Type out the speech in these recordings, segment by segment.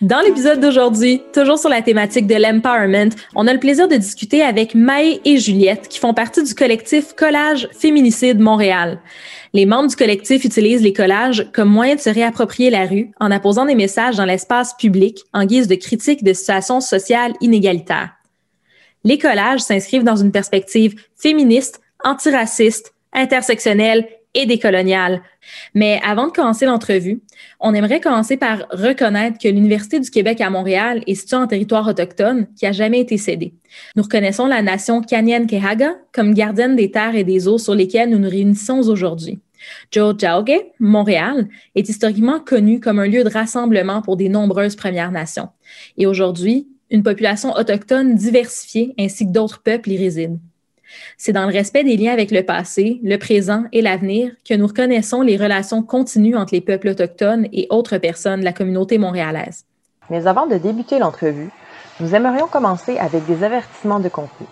Dans l'épisode d'aujourd'hui, toujours sur la thématique de l'empowerment, on a le plaisir de discuter avec Maë et Juliette qui font partie du collectif Collage Féminicide Montréal. Les membres du collectif utilisent les collages comme moyen de se réapproprier la rue en apposant des messages dans l'espace public en guise de critique de situations sociales inégalitaires. Les collages s'inscrivent dans une perspective féministe, antiraciste, intersectionnelle et décoloniale. Mais avant de commencer l'entrevue, on aimerait commencer par reconnaître que l'Université du Québec à Montréal est située en territoire autochtone qui a jamais été cédé. Nous reconnaissons la nation Kanyen-Kehaga comme gardienne des terres et des eaux sur lesquelles nous nous réunissons aujourd'hui. Joe Jauge, Montréal, est historiquement connu comme un lieu de rassemblement pour des nombreuses Premières Nations. Et aujourd'hui, une population autochtone diversifiée ainsi que d'autres peuples y résident. C'est dans le respect des liens avec le passé, le présent et l'avenir que nous reconnaissons les relations continues entre les peuples autochtones et autres personnes de la communauté montréalaise. Mais avant de débuter l'entrevue, nous aimerions commencer avec des avertissements de contenu.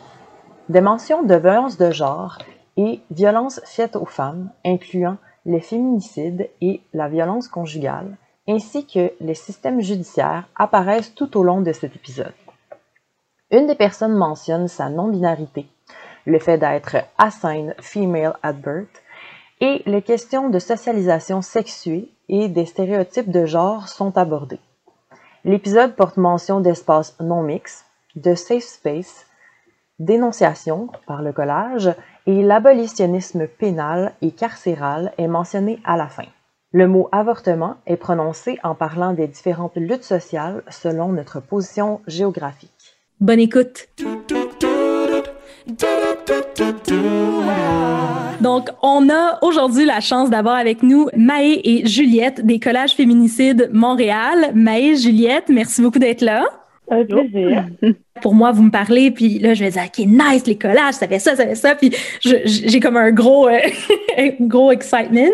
Des mentions de violence de genre et violences faites aux femmes, incluant les féminicides et la violence conjugale, ainsi que les systèmes judiciaires apparaissent tout au long de cet épisode. Une des personnes mentionne sa non-binarité le fait d'être assigned female at birth, et les questions de socialisation sexuée et des stéréotypes de genre sont abordées. L'épisode porte mention d'espace non mix, de safe space, dénonciation par le collage et l'abolitionnisme pénal et carcéral est mentionné à la fin. Le mot avortement est prononcé en parlant des différentes luttes sociales selon notre position géographique. Bonne écoute! Donc, on a aujourd'hui la chance d'avoir avec nous Maë et Juliette des Collages Féminicides Montréal. Maë, Juliette, merci beaucoup d'être là. Un plaisir. Pour moi, vous me parlez, puis là, je vais dire, OK, nice, les collages, ça fait ça, ça fait ça, puis j'ai comme un gros, euh, gros excitement.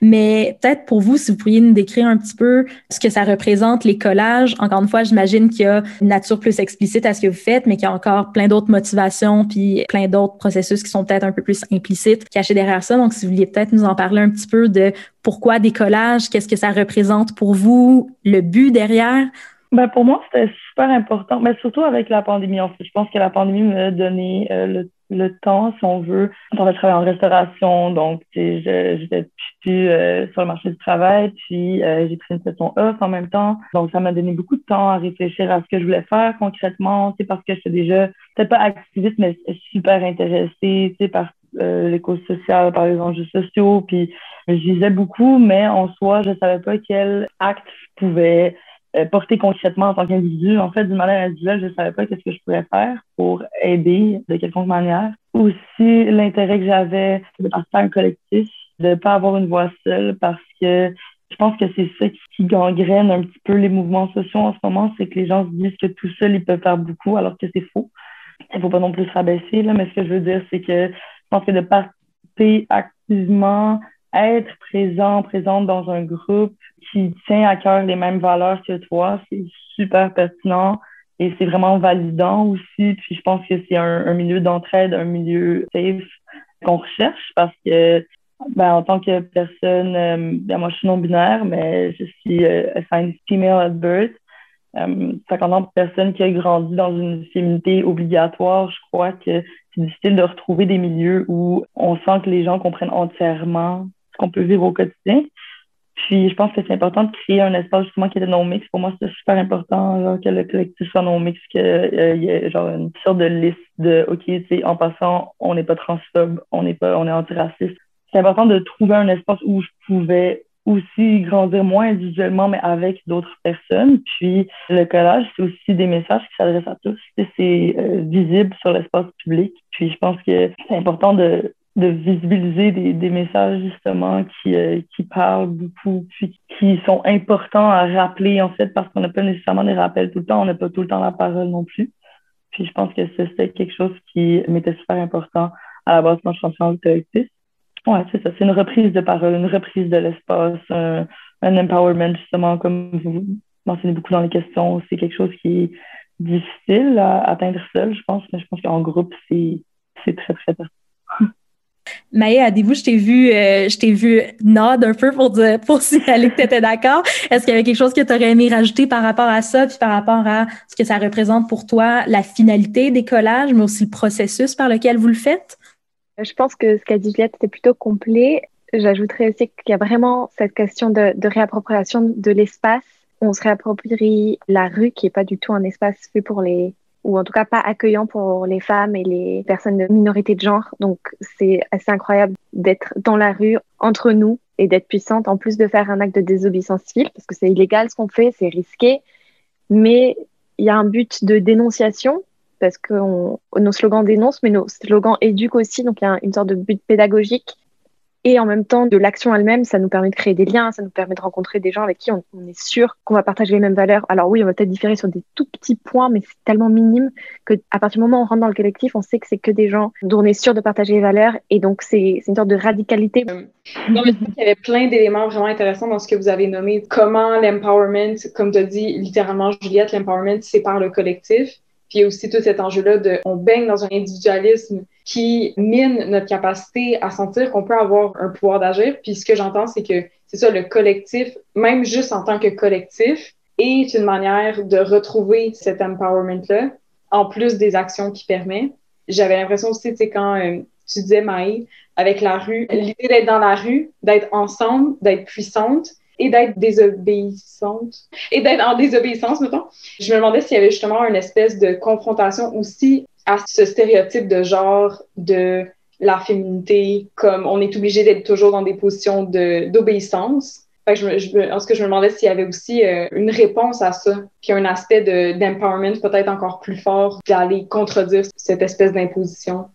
Mais peut-être pour vous, si vous pourriez nous décrire un petit peu ce que ça représente, les collages. Encore une fois, j'imagine qu'il y a une nature plus explicite à ce que vous faites, mais qu'il y a encore plein d'autres motivations, puis plein d'autres processus qui sont peut-être un peu plus implicites, cachés derrière ça. Donc, si vous vouliez peut-être nous en parler un petit peu de pourquoi des collages, qu'est-ce que ça représente pour vous, le but derrière. Ben pour moi, c'était super important, mais surtout avec la pandémie. En fait, je pense que la pandémie m'a donné euh, le, le, temps, si on veut. On va travailler en restauration, donc j'étais plus euh, sur le marché du travail, puis euh, j'ai pris une session off en même temps. Donc, ça m'a donné beaucoup de temps à réfléchir à ce que je voulais faire concrètement, parce que j'étais déjà, peut-être pas activiste, mais super intéressée, tu sais, par l'éco-social, par les enjeux sociaux, puis je lisais beaucoup, mais en soi, je savais pas quel acte pouvait euh, porter concrètement en tant qu'individu. En fait, d'une manière individuelle, je ne savais pas qu'est-ce que je pourrais faire pour aider de quelconque manière. Aussi, l'intérêt que j'avais de partir un collectif, de ne pas avoir une voix seule parce que je pense que c'est ça qui gangrène un petit peu les mouvements sociaux en ce moment, c'est que les gens se disent que tout seul, ils peuvent faire beaucoup alors que c'est faux. Il ne faut pas non plus se rabaisser, là, mais ce que je veux dire, c'est que je pense que de participer activement être présent, présente dans un groupe qui tient à cœur les mêmes valeurs que toi, c'est super pertinent et c'est vraiment validant aussi. Puis je pense que c'est un, milieu d'entraide, un milieu safe qu'on recherche parce que ben, en tant que personne, euh, ben, moi je suis non-binaire, mais je suis euh, assigned female at birth. Euh, en tant que personne qui a grandi dans une féminité obligatoire, je crois que c'est difficile de retrouver des milieux où on sent que les gens comprennent entièrement qu'on peut vivre au quotidien. Puis je pense que c'est important de créer un espace justement qui est non-mix. Pour moi, c'est super important que le collectif soit non-mix, qu'il euh, y ait genre une sorte de liste de OK, tu sais, en passant, on n'est pas transphobe, on n'est pas, on est antiraciste. C'est important de trouver un espace où je pouvais aussi grandir moins individuellement, mais avec d'autres personnes. Puis le collage, c'est aussi des messages qui s'adressent à tous. C'est euh, visible sur l'espace public. Puis je pense que c'est important de de visibiliser des, messages justement qui, euh, qui parlent beaucoup, puis qui sont importants à rappeler en fait, parce qu'on n'a pas nécessairement des rappels tout le temps, on n'a pas tout le temps la parole non plus. Puis je pense que c'était quelque chose qui m'était super important à la base quand je suis en collectif. Ouais, c'est ça, c'est une reprise de parole, une reprise de l'espace, un, un empowerment justement, comme vous mentionnez beaucoup dans les questions, c'est quelque chose qui est difficile à atteindre seul, je pense, mais je pense qu'en groupe, c'est très, très pertinent. Maë, à vous je t'ai vu, euh, je t'ai vu nod un peu pour, pour signaler que tu étais d'accord. Est-ce qu'il y avait quelque chose que tu aurais aimé rajouter par rapport à ça, puis par rapport à ce que ça représente pour toi, la finalité des collages, mais aussi le processus par lequel vous le faites? Je pense que ce qu'a dit Juliette, c'était plutôt complet. J'ajouterais aussi qu'il y a vraiment cette question de, de réappropriation de l'espace. On se réapproprie la rue, qui n'est pas du tout un espace fait pour les ou en tout cas pas accueillant pour les femmes et les personnes de minorité de genre. Donc c'est assez incroyable d'être dans la rue entre nous et d'être puissante, en plus de faire un acte de désobéissance civile, parce que c'est illégal ce qu'on fait, c'est risqué, mais il y a un but de dénonciation, parce que nos slogans dénoncent, mais nos slogans éduquent aussi, donc il y a une sorte de but pédagogique et en même temps, de l'action elle-même, ça nous permet de créer des liens, ça nous permet de rencontrer des gens avec qui on, est sûr qu'on va partager les mêmes valeurs. Alors oui, on va peut-être différer sur des tout petits points, mais c'est tellement minime que à partir du moment où on rentre dans le collectif, on sait que c'est que des gens dont on est sûr de partager les valeurs. Et donc, c'est une sorte de radicalité. Euh, il y avait plein d'éléments vraiment intéressants dans ce que vous avez nommé. Comment l'empowerment, comme tu as dit littéralement, Juliette, l'empowerment, c'est par le collectif. Puis il y a aussi tout cet enjeu-là de, on baigne dans un individualisme qui mine notre capacité à sentir qu'on peut avoir un pouvoir d'agir. Puis ce que j'entends, c'est que c'est ça, le collectif, même juste en tant que collectif, est une manière de retrouver cet empowerment-là, en plus des actions qu'il permet. J'avais l'impression aussi, tu sais, quand euh, tu disais, Maï, avec la rue, l'idée d'être dans la rue, d'être ensemble, d'être puissante, et d'être désobéissante et d'être en désobéissance, mettons. Je me demandais s'il y avait justement une espèce de confrontation aussi à ce stéréotype de genre de la féminité, comme on est obligé d'être toujours dans des positions d'obéissance. En ce que je me demandais s'il y avait aussi euh, une réponse à ça, puis un aspect d'empowerment peut-être encore plus fort d'aller contredire cette espèce d'imposition.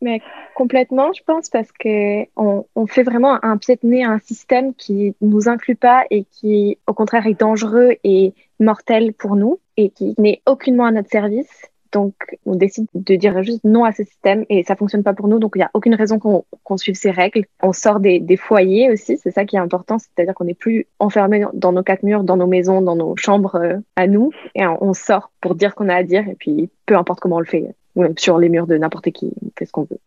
Mais complètement, je pense, parce que on, fait vraiment un pied de nez à un système qui nous inclut pas et qui, au contraire, est dangereux et mortel pour nous et qui n'est aucunement à notre service. Donc, on décide de dire juste non à ce système et ça fonctionne pas pour nous. Donc, il n'y a aucune raison qu'on suive ces règles. On sort des, foyers aussi, c'est ça qui est important. C'est-à-dire qu'on n'est plus enfermé dans nos quatre murs, dans nos maisons, dans nos chambres euh, à nous. Et on, sort pour dire ce qu'on a à dire et puis peu importe comment on le fait ou même sur les murs de n'importe qui, on fait ce qu'on veut.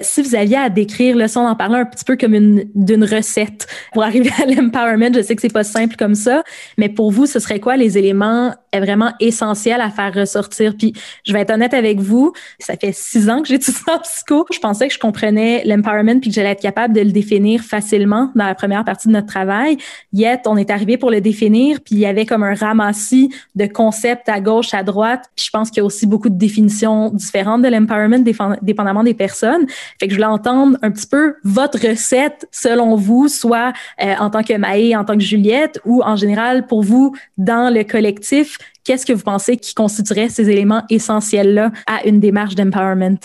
Si vous aviez à décrire le son, en parlant un petit peu comme une d'une recette pour arriver à l'empowerment, je sais que c'est pas simple comme ça, mais pour vous, ce serait quoi les éléments vraiment essentiels à faire ressortir? Puis je vais être honnête avec vous, ça fait six ans que j'étudie en psycho. Je pensais que je comprenais l'empowerment puis que j'allais être capable de le définir facilement dans la première partie de notre travail. Yet, on est arrivé pour le définir, puis il y avait comme un ramassis de concepts à gauche, à droite. Puis je pense qu'il y a aussi beaucoup de définitions différentes de l'empowerment, dépendamment des personnes. Fait que je voulais entendre un petit peu votre recette selon vous, soit euh, en tant que Maë, en tant que Juliette, ou en général pour vous dans le collectif. Qu'est-ce que vous pensez qui constituerait ces éléments essentiels-là à une démarche d'empowerment?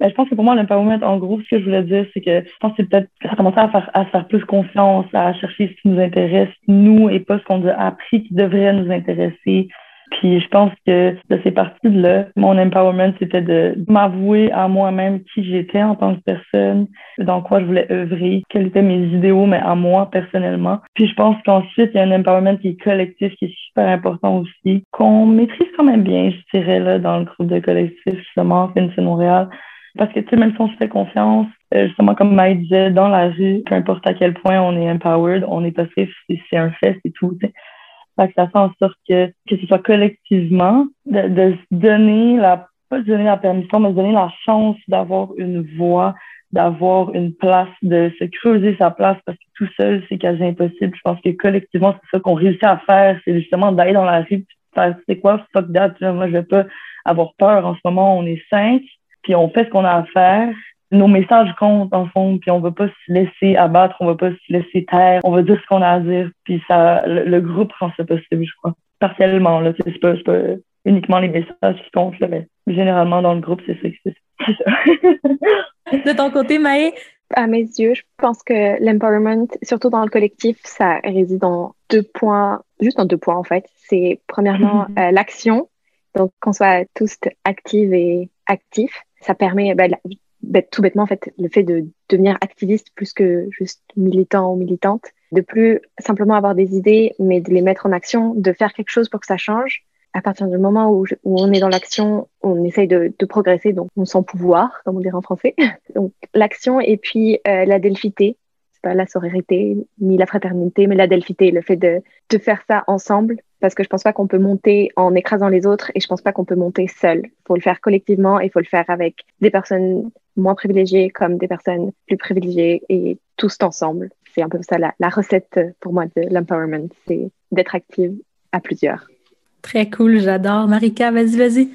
Ben, je pense que pour moi, l'empowerment, en gros, ce que je voulais dire, c'est que je pense que c'est peut-être ça commencer à faire, à faire plus confiance, à chercher ce qui nous intéresse, nous, et pas ce qu'on a appris qui devrait nous intéresser, puis je pense que de ces parties-là, mon empowerment, c'était de m'avouer à moi-même qui j'étais en tant que personne, dans quoi je voulais œuvrer, quels étaient mes idéaux, mais à moi personnellement. Puis je pense qu'ensuite, il y a un empowerment qui est collectif, qui est super important aussi, qu'on maîtrise quand même bien, je dirais, là, dans le groupe de collectif, justement, FNC Montréal. Parce que, tu sais, même si on se fait confiance, euh, justement, comme Maï disait, dans la rue, peu importe à quel point on est empowered, on est passif, c'est un fait, c'est tout. Fait que ça fait en sorte que, que ce soit collectivement, de, de se donner la, pas se donner la permission, mais se donner la chance d'avoir une voix, d'avoir une place, de se creuser sa place parce que tout seul, c'est quasi impossible. Je pense que collectivement, c'est ça qu'on réussit à faire, c'est justement d'aller dans la rue, faire, c'est quoi, fuck that, moi, je vais pas avoir peur. En ce moment, on est cinq, puis on fait ce qu'on a à faire, nos messages comptent en fond, puis on va pas se laisser abattre, on va pas se laisser taire, on va dire ce qu'on a à dire, puis ça, le, groupe rend ça possible, je crois. Partiellement, là, c'est pas, pas uniquement les messages qui comptent, là, mais généralement dans le groupe, c'est ça. C'est ça. De ton côté, Maë? À mes yeux, je pense que l'empowerment, surtout dans le collectif, ça réside en deux points, juste en deux points en fait. C'est premièrement euh, l'action, donc qu'on soit tous actifs et actifs. Ça permet, ben, tout bêtement, en fait, le fait de devenir activiste plus que juste militant ou militante, de plus simplement avoir des idées, mais de les mettre en action, de faire quelque chose pour que ça change. à partir du moment où, où on est dans l'action, on essaye de, de, progresser, donc on sent pouvoir, comme on dirait en français. donc l'action et puis euh, la delphité, c'est pas la sororité ni la fraternité, mais la delphité, le fait de, de faire ça ensemble, parce que je pense pas qu'on peut monter en écrasant les autres et je pense pas qu'on peut monter seul. Il faut le faire collectivement et il faut le faire avec des personnes moins privilégiées comme des personnes plus privilégiées et tous ensemble. C'est un peu ça la, la recette pour moi de l'empowerment, c'est d'être active à plusieurs. Très cool, j'adore. Marika, vas-y, vas-y.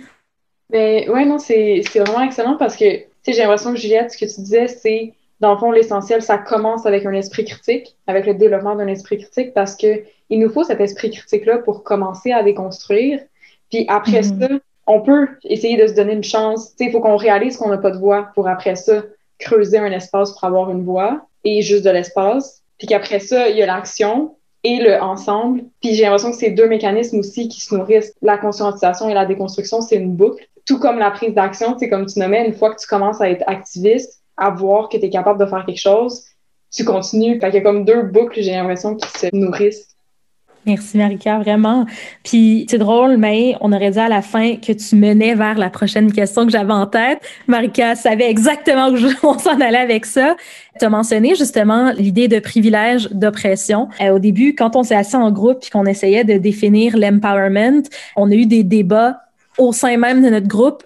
Ben, ouais, non, c'est vraiment excellent parce que, tu sais, j'ai l'impression que Juliette, ce que tu disais, c'est, dans le fond, l'essentiel, ça commence avec un esprit critique, avec le développement d'un esprit critique parce que il nous faut cet esprit critique-là pour commencer à déconstruire. Puis après mm-hmm. ça, on peut essayer de se donner une chance. Il faut qu'on réalise qu'on n'a pas de voix pour après ça creuser un espace pour avoir une voix et juste de l'espace. Puis qu'après ça, il y a l'action, et le ensemble. Puis j'ai l'impression que ces deux mécanismes aussi qui se nourrissent, la conscientisation et la déconstruction, c'est une boucle. Tout comme la prise d'action, c'est comme tu nommais, une fois que tu commences à être activiste, à voir que tu es capable de faire quelque chose, tu continues. Fait qu'il y a comme deux boucles, j'ai l'impression, qui se nourrissent. Merci Marika, vraiment. Puis c'est drôle, mais on aurait dit à la fin que tu menais vers la prochaine question que j'avais en tête. Marika savait exactement où on s'en allait avec ça. Tu as mentionné justement l'idée de privilège, d'oppression. Euh, au début, quand on s'est assis en groupe et qu'on essayait de définir l'empowerment, on a eu des débats au sein même de notre groupe.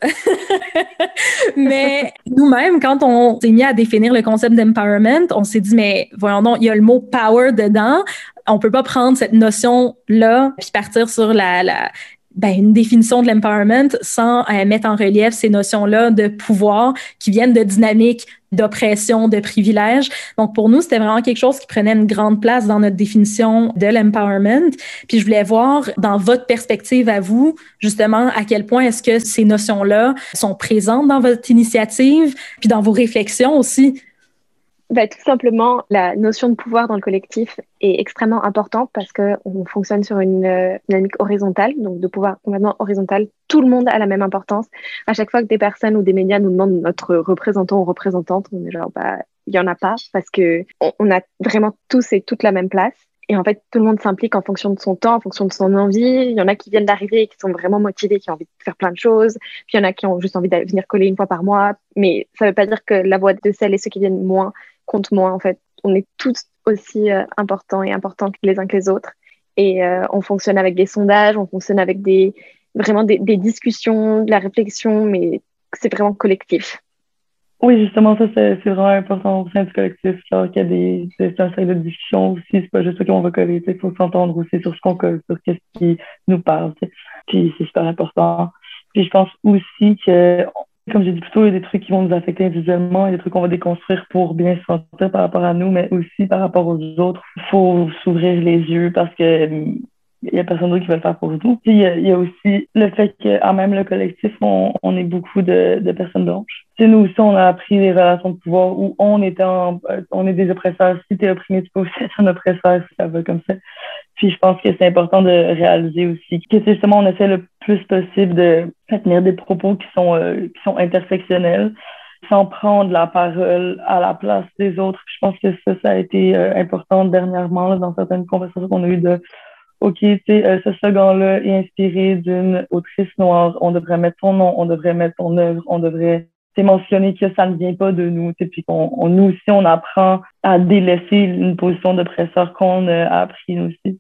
mais nous-mêmes, quand on s'est mis à définir le concept d'empowerment, on s'est dit, mais voyons donc, il y a le mot power dedans on peut pas prendre cette notion-là puis partir sur la, la ben, une définition de l'empowerment sans euh, mettre en relief ces notions-là de pouvoir qui viennent de dynamiques d'oppression, de privilèges. Donc, pour nous, c'était vraiment quelque chose qui prenait une grande place dans notre définition de l'empowerment. Puis, je voulais voir dans votre perspective à vous, justement, à quel point est-ce que ces notions-là sont présentes dans votre initiative, puis dans vos réflexions aussi. Bah, tout simplement, la notion de pouvoir dans le collectif est extrêmement importante parce qu'on fonctionne sur une euh, dynamique horizontale, donc de pouvoir complètement horizontal. Tout le monde a la même importance. À chaque fois que des personnes ou des médias nous demandent notre représentant ou représentante, on est genre, bah, il y en a pas parce que on, a vraiment tous et toutes la même place. Et en fait, tout le monde s'implique en fonction de son temps, en fonction de son envie. Il y en a qui viennent d'arriver et qui sont vraiment motivés, qui ont envie de faire plein de choses. Puis il y en a qui ont juste envie de venir coller une fois par mois. Mais ça ne veut pas dire que la voix de celles et ceux qui viennent moins compte moins en fait. On est tous aussi euh, importants et importants les uns que les autres. Et euh, on fonctionne avec des sondages, on fonctionne avec des vraiment des, discussions, de la réflexion, mais c'est vraiment collectif. Oui, justement, ça, c'est vraiment important au sein du collectif. Genre qu'il y a des, c'est un de discussion aussi. C'est pas juste ça qu'on va coller. Il faut s'entendre aussi sur ce qu'on colle, sur ce qui nous parle. Puis c'est super important. Puis je pense aussi que comme j'ai dit plus tôt, il y a des trucs qui vont nous affecter individuellement, il y a des trucs qu'on va déconstruire pour bien se sentir par rapport à nous, mais aussi par rapport aux autres. Il faut s'ouvrir les yeux parce que il y a personne d'autre qui va le faire pour nous. il, y a, il y a aussi le fait qu'en même le collectif, on, on est beaucoup de, personnes blanches. sais, nous aussi, on a appris les relations de pouvoir où on était en, on est des oppresseurs. Si tu es opprimé, tu peux aussi être un oppresseur, ça va comme ça. Puis je pense que c'est important de réaliser aussi que justement, on essaie le plus possible de tenir des propos qui sont, euh, qui sont intersectionnels sans prendre la parole à la place des autres. Je pense que ça, ça a été euh, important dernièrement dans certaines conversations qu'on a eues de OK, tu sais, euh, ce slogan-là est inspiré d'une autrice noire, on devrait mettre son nom, on devrait mettre son œuvre, on devrait mentionner que ça ne vient pas de nous, puis qu'on on, nous aussi, on apprend à délaisser une position d'oppresseur qu'on a appris nous aussi.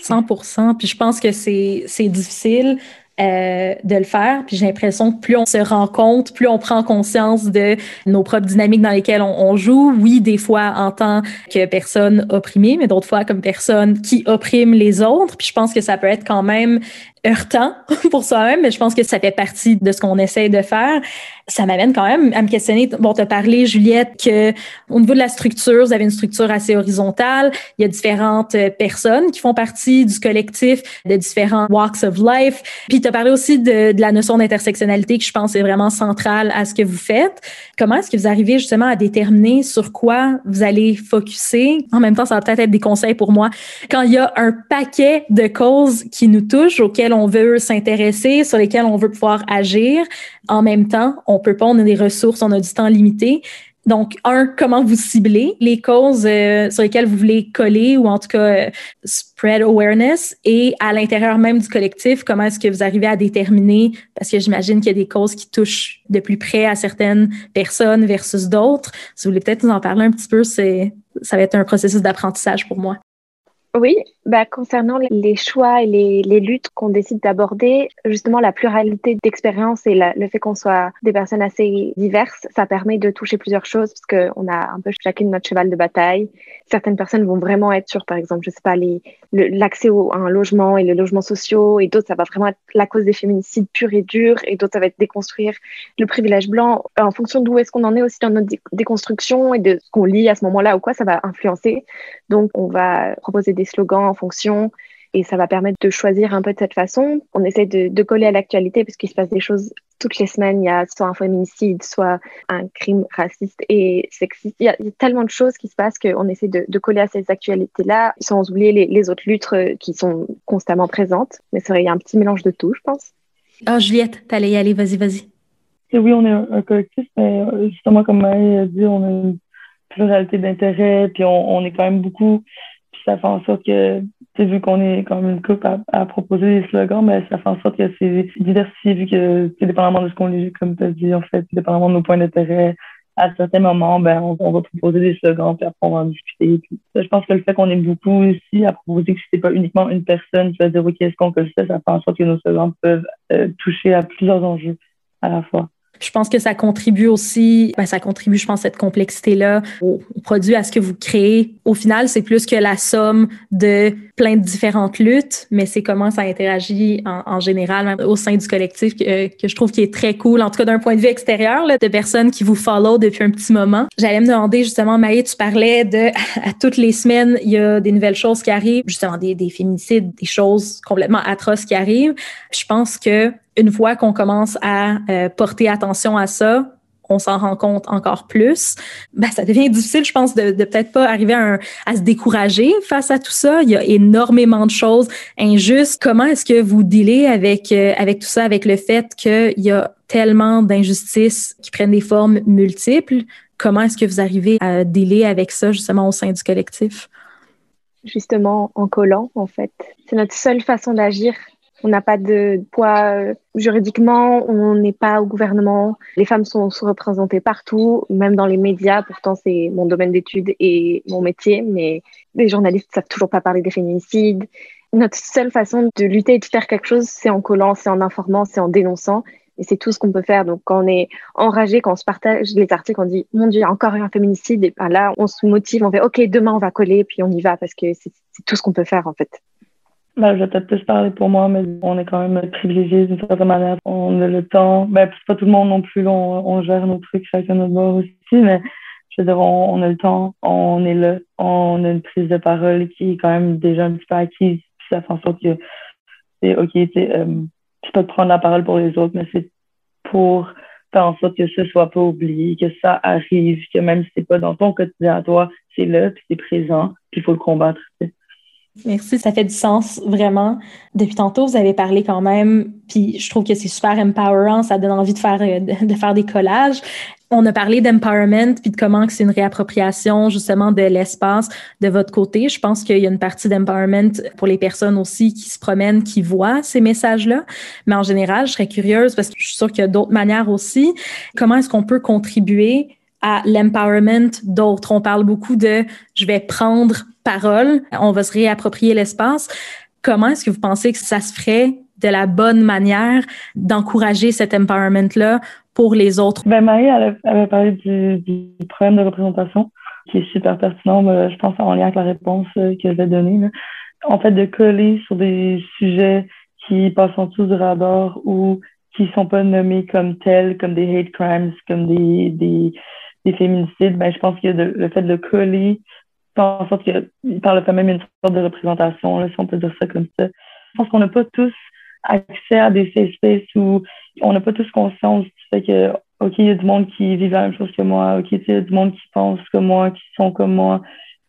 100 Puis je pense que c'est difficile euh, de le faire. Puis j'ai l'impression que plus on se rend compte, plus on prend conscience de nos propres dynamiques dans lesquelles on, on joue. Oui, des fois en tant que personne opprimée, mais d'autres fois comme personne qui opprime les autres. Puis je pense que ça peut être quand même heurtant pour soi-même, mais je pense que ça fait partie de ce qu'on essaie de faire ça m'amène quand même à me questionner. Bon, as parlé, Juliette, que au niveau de la structure, vous avez une structure assez horizontale. Il y a différentes euh, personnes qui font partie du collectif de différents walks of life. Puis tu as parlé aussi de, de la notion d'intersectionnalité que je pense est vraiment centrale à ce que vous faites. Comment est-ce que vous arrivez justement à déterminer sur quoi vous allez focuser? En même temps, ça va peut-être être des conseils pour moi. Quand il y a un paquet de causes qui nous touchent, auxquelles on veut s'intéresser, sur lesquelles on veut pouvoir agir, en même temps, on peut pas, on a des ressources, on a du temps limité. Donc, un, comment vous ciblez les causes euh, sur lesquelles vous voulez coller ou en tout cas euh, spread awareness? Et à l'intérieur même du collectif, comment est-ce que vous arrivez à déterminer, parce que j'imagine qu'il y a des causes qui touchent de plus près à certaines personnes versus d'autres. Si vous voulez peut-être nous en parler un petit peu, c'est, ça va être un processus d'apprentissage pour moi. Oui, bah, concernant les choix et les, luttes qu'on décide d'aborder, justement la pluralité d'expériences et le fait qu'on soit des personnes assez diverses, ça permet de toucher plusieurs choses parce qu'on a un peu chacune notre cheval de bataille. Certaines personnes vont vraiment être sur, par exemple, je sais pas, l'accès à un logement et les logements sociaux, et d'autres, ça va vraiment être la cause des féminicides purs et durs, et d'autres, ça va être déconstruire le privilège blanc. En fonction d'où est-ce qu'on en est aussi dans notre déconstruction et de ce qu'on lit à ce moment-là ou quoi, ça va influencer. Donc, on va proposer des slogans en fonction et ça va permettre de choisir un peu de cette façon. On essaie de, coller à l'actualité parce qu'il se passe des choses toutes les semaines. Il y a soit un féminicide, soit un crime raciste et sexiste. Il y a, tellement de choses qui se passent qu'on essaie de, coller à ces actualités-là sans oublier les, autres luttes euh, qui sont constamment présentes. Mais c'est vrai, il y a un petit mélange de tout, je pense. Ah, Juliette, t'allais y aller, vas-y, vas-y. Oui, on est un, collectif, mais euh, justement, comme Marie a dit, on a une pluralité d'intérêts, puis on, on est quand même beaucoup ça fait en sorte que, vu qu'on est comme une couple à, proposer des slogans, mais ça fait en sorte que c'est diversifié, vu que, dépendamment de ce qu'on lit, comme tu as dit, en fait, dépendamment de nos points d'intérêt, à certains moments, ben, on, va proposer des slogans, puis après, on va en discuter. je pense que le fait qu'on est beaucoup aussi à proposer que c'est pas uniquement une personne qui va dire, OK, est-ce qu'on le fait, ça fait en sorte que nos slogans peuvent euh, toucher à plusieurs enjeux à la fois. Je pense que ça contribue aussi, ben ça contribue, je pense, cette complexité-là au, produit, à ce que vous créez. Au final, c'est plus que la somme de plein de différentes luttes, mais c'est comment ça interagit en, général même au sein du collectif que, que, je trouve qui est très cool, en tout cas d'un point de vue extérieur, là, de personnes qui vous follow depuis un petit moment. J'allais me demander justement, Maï, tu parlais de à toutes les semaines, il y a des nouvelles choses qui arrivent, justement des, des féminicides, des choses complètement atroces qui arrivent. Je pense que une fois qu'on commence à euh, porter attention à ça, on s'en rend compte encore plus, ben, ça devient difficile, je pense, de, de peut-être pas arriver à, à, se décourager face à tout ça. Il y a énormément de choses injustes. Comment est-ce que vous dealez avec, euh, avec tout ça, avec le fait qu'il y a tellement d'injustices qui prennent des formes multiples? Comment est-ce que vous arrivez à dealer avec ça, justement, au sein du collectif? Justement, en collant, en fait. C'est notre seule façon d'agir on n'a pas de poids euh, juridiquement, on n'est pas au gouvernement. Les femmes sont sous-représentées partout, même dans les médias. Pourtant, c'est mon domaine d'études et mon métier, mais les journalistes savent toujours pas parler des féminicides. Notre seule façon de lutter et de faire quelque chose, c'est en collant, c'est en informant, c'est en dénonçant. Et c'est tout ce qu'on peut faire. Donc, quand on est enragé, quand on se partage les articles, on dit, mon Dieu, encore un féminicide. Et ben là, on se motive, on fait, OK, demain, on va coller, puis on y va parce que c'est tout ce qu'on peut faire, en fait. Ben, je vais peut-être plus parler pour moi, mais on est quand même privilégiés d'une certaine manière. On a le temps. Ben, c'est pas tout le monde non plus. On, on gère nos trucs chacun notre bord aussi, mais je veux dire, on, a le temps, on est là, on a une prise de parole qui est quand même déjà un petit peu acquise. Puis ça fait en sorte que c'est OK, euh, pas de prendre la parole pour les autres, mais c'est pour faire en sorte que ce soit pas oublié, que ça arrive, que même si c'est pas dans ton quotidien à toi, c'est là, puis c'est présent, puis il faut le combattre. Merci, ça fait du sens vraiment. Depuis tantôt, vous avez parlé quand même, puis je trouve que c'est super empowerant, ça donne envie de faire euh, de faire des collages. On a parlé d'empowerment puis de comment c'est une réappropriation justement de l'espace de votre côté. Je pense qu'il y a une partie d'empowerment pour les personnes aussi qui se promènent, qui voient ces messages-là. Mais en général, je serais curieuse parce que je suis sûre qu'il y a d'autres manières aussi. Comment est-ce qu'on peut contribuer à l'empowerment d'autres? On parle beaucoup de je vais prendre parole, on va se réapproprier l'espace. Comment est-ce que vous pensez que ça se ferait de la bonne manière d'encourager cet empowerment-là pour les autres? Ben, Marie, avait parlé du, problème de représentation qui est super pertinent, je pense, en lien avec la réponse euh, qu'elle avait donnée. En fait, de coller sur des sujets qui passent en dessous du radar ou qui sont pas nommés comme tels, comme des hate crimes, comme des, des, des féminicides, ben, je pense que le fait de le coller en sorte parle quand même une sorte de représentation, si on peut dire ça comme ça. Je pense qu'on n'a pas tous accès à des safe spaces où on n'a pas tous conscience du fait que, OK, il y a du monde qui vit la même chose que moi, OK, il y a du monde qui pense comme moi, qui sont comme moi.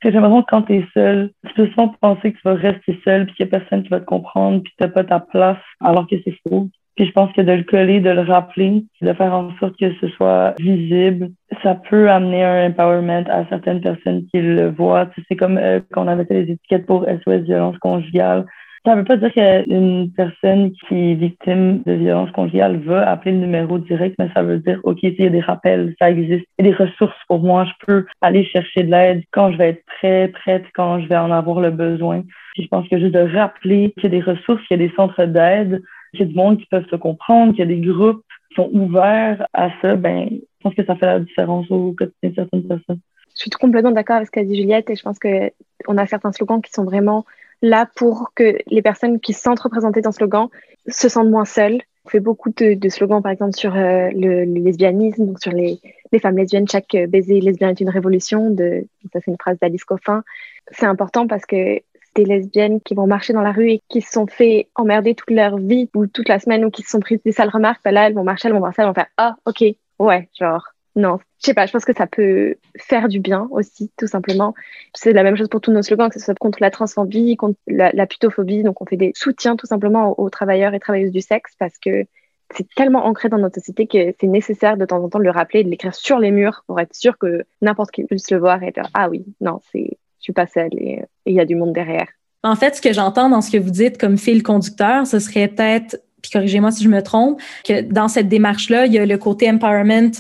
J'ai l'impression que quand tu es seul, tu peux souvent penser que tu vas rester seul, puis qu'il n'y a personne qui va te comprendre, puis tu n'as pas ta place, alors que c'est faux. Puis je pense que de le coller, de le rappeler, de faire en sorte que ce soit visible, ça peut amener un empowerment à certaines personnes qui le voient. c'est comme euh, quand on avait fait les étiquettes pour SOS violence conjugale. Ça ne veut pas dire qu'une personne qui est victime de violence conjugale va appeler le numéro direct, mais ça veut dire, OK, s'il y a des rappels, ça existe. Il y a des ressources pour moi. Je peux aller chercher de l'aide quand je vais être très prête, quand je vais en avoir le besoin. je pense que juste de rappeler qu'il y a des ressources, qu'il y a des centres d'aide, qu'il y a du monde qui peuvent se comprendre, qu'il y a des groupes qui sont ouverts à ça, ben, je pense que ça fait la différence au quotidien de certaines personnes. Je suis complètement d'accord avec ce qu'a dit Juliette et je pense qu'on a certains slogans qui sont vraiment là pour que les personnes qui se sentent représentées dans ce slogan se sentent moins seules. On fait beaucoup de, slogans, par exemple, sur euh, le, lesbianisme, donc sur les, les, femmes lesbiennes. Chaque baiser lesbien est une révolution. De, ça, c'est une phrase d'Alice Coffin. C'est important parce que des lesbiennes qui vont marcher dans la rue et qui se sont fait emmerder toute leur vie ou toute la semaine ou qui se sont prises des sales remarques, ben là, elles vont marcher, elles vont voir ça, elles vont faire Ah, ok, ouais, genre, non, je sais pas, je pense que ça peut faire du bien aussi, tout simplement. C'est la même chose pour tous nos slogans, que ce soit contre la transphobie, contre la, putophobie. Donc, on fait des soutiens tout simplement aux, travailleurs et travailleuses du sexe parce que c'est tellement ancré dans notre société que c'est nécessaire de temps en temps de le rappeler, de l'écrire sur les murs pour être sûr que n'importe qui puisse le voir et dire Ah oui, non, c'est, pas seule et il y a du monde derrière. En fait, ce que j'entends dans ce que vous dites comme fil conducteur, ce serait peut-être, puis corrigez-moi si je me trompe, que dans cette démarche-là, il y a le côté empowerment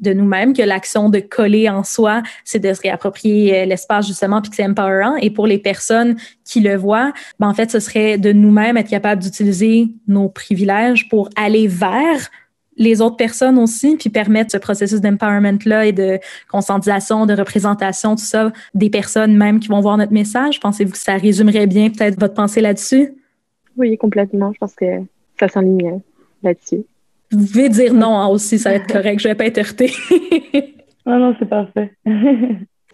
de nous-mêmes, que l'action de coller en soi, c'est de se réapproprier euh, l'espace justement, puis que c'est empowerant. Et pour les personnes qui le voient, ben, en fait, ce serait de nous-mêmes être capable d'utiliser nos privilèges pour aller vers les autres personnes aussi, puis permettre ce processus d'empowerment-là et de conscientisation, de représentation, tout ça, des personnes même qui vont voir notre message. Pensez-vous que ça résumerait bien peut-être votre pensée là-dessus? Oui, complètement. Je pense que ça s'enligne là-dessus. Vous pouvez dire non hein, aussi, ça va être correct. Je vais pas être heurtée. non, non, c'est parfait.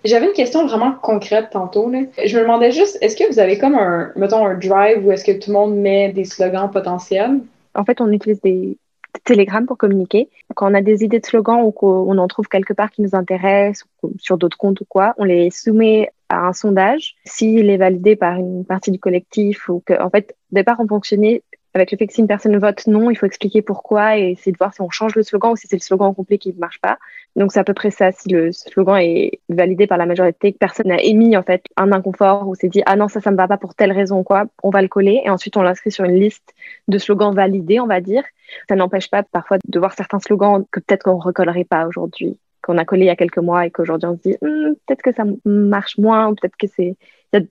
J'avais une question vraiment concrète tantôt. Là. Je me demandais juste, est-ce que vous avez comme un, mettons, un drive où est-ce que tout le monde met des slogans potentiels? En fait, on utilise des Telegram pour communiquer. Quand on a des idées de slogans ou qu'on en trouve quelque part qui nous intéresse, sur d'autres comptes ou quoi, on les soumet à un sondage. S'il est validé par une partie du collectif ou que, en fait, au départ, on fonctionnait avec le fait que si une personne vote non, il faut expliquer pourquoi et essayer de voir si on change le slogan ou si c'est le slogan complet qui ne marche pas. Donc c'est à peu près ça. Si le slogan est validé par la majorité, que personne n'a émis en fait un inconfort ou s'est dit ah non ça ça me va pas pour telle raison quoi, on va le coller et ensuite on l'inscrit sur une liste de slogans validés, on va dire. Ça n'empêche pas parfois de voir certains slogans que peut-être qu'on recollerait pas aujourd'hui qu'on a collé il y a quelques mois et qu'aujourd'hui on se dit hmm, peut-être que ça marche moins ou peut-être que c'est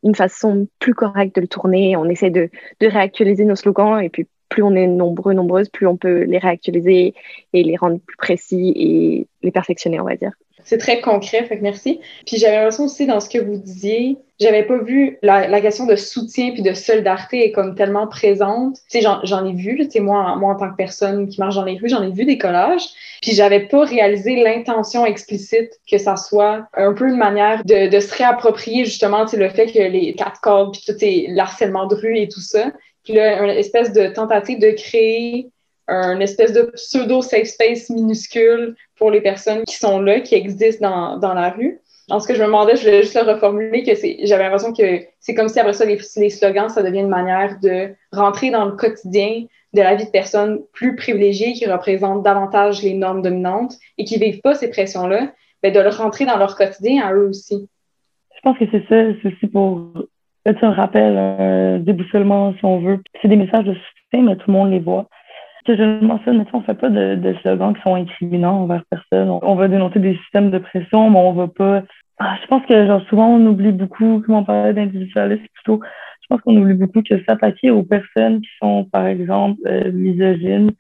une façon plus correcte de le tourner. On essaie de, de réactualiser nos slogans et puis plus on est nombreux, nombreuses, plus on peut les réactualiser et les rendre plus précis et les perfectionner, on va dire. C'est très concret, fait que merci. Puis j'avais l'impression aussi dans ce que vous disiez, j'avais pas vu la, question de soutien puis de solidarité est comme tellement présente. Tu sais, j'en ai vu, tu sais, moi, moi en tant que personne qui marche dans les rues, j'en ai vu des collages. Puis j'avais pas réalisé l'intention explicite que ça soit un peu une manière de, se réapproprier justement, tu sais, le fait que les quatre cordes puis tout l'harcèlement de rue et tout ça. Puis là, une espèce de tentative de créer un espèce de pseudo safe space minuscule pour les personnes qui sont là, qui existent dans, dans la rue. En ce que je me demandais, je voulais juste le reformuler, que j'avais l'impression que c'est comme si après ça, les, slogans, ça devient une manière de rentrer dans le quotidien de la vie de personnes plus privilégiées qui représentent davantage les normes dominantes et qui vivent pas ces pressions-là, ben, de le rentrer dans leur quotidien à eux aussi. Je pense que c'est ça, c'est aussi pour être un rappel, un déboussolement, si on veut. C'est des messages de soutien, mais tout le monde les voit je le mentionne, on ne fait pas de, slogans qui sont incriminants envers personne. On, va dénoncer des systèmes de pression, mais on va pas. Ah, je pense que genre souvent on oublie beaucoup, comme on parlait d'individualisme plutôt, je pense qu'on oublie beaucoup que s'attaquer aux personnes qui sont, par exemple, euh, misogynes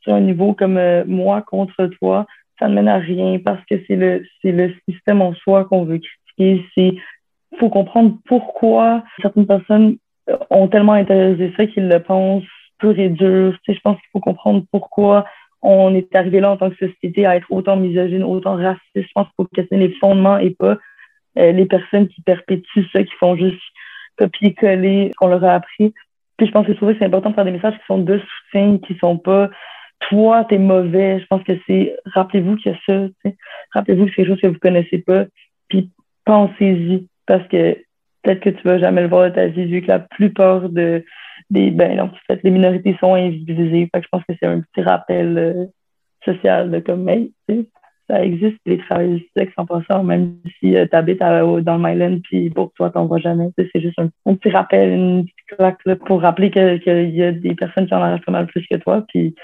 sur un niveau comme euh, moi contre toi, ça ne mène à rien parce que c'est le c'est le système en soi qu'on veut critiquer. C'est faut comprendre pourquoi certaines personnes ont tellement intéressé ça qu'ils le pensent pur et. Tu sais, je pense qu'il faut comprendre pourquoi on est arrivé là en tant que société à être autant misogyne, autant raciste. Je pense qu'il faut questionner les fondements et pas euh, les personnes qui perpétuent ça, qui font juste copier-coller ce qu'on leur a appris. Puis je pense que c'est important de faire des messages qui sont de soutien, qui sont pas toi, t'es mauvais. Je pense que c'est rappelez-vous qu'il y a ça. Rappelez-vous que c'est quelque chose que vous connaissez pas. Puis pensez-y. Parce que peut-être que tu vas jamais le voir de ta vie, vu que la plupart de des ben en fait, les minorités sont invisibilisées. Fait que je pense que c'est un petit rappel euh, social de comme hey, ça existe, les travailleurs du sexe en passant, même si euh, tu habites dans le Myland, puis pour toi, t'en vois jamais. C'est juste un, petit rappel, une petite claque pour rappeler qu'il y a des personnes qui en arrachent pas mal plus que toi, puis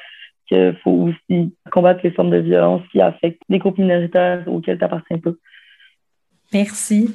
qu'il faut aussi combattre les formes de violence qui affectent les groupes minoritaires auxquels tu n'appartiens pas. Merci.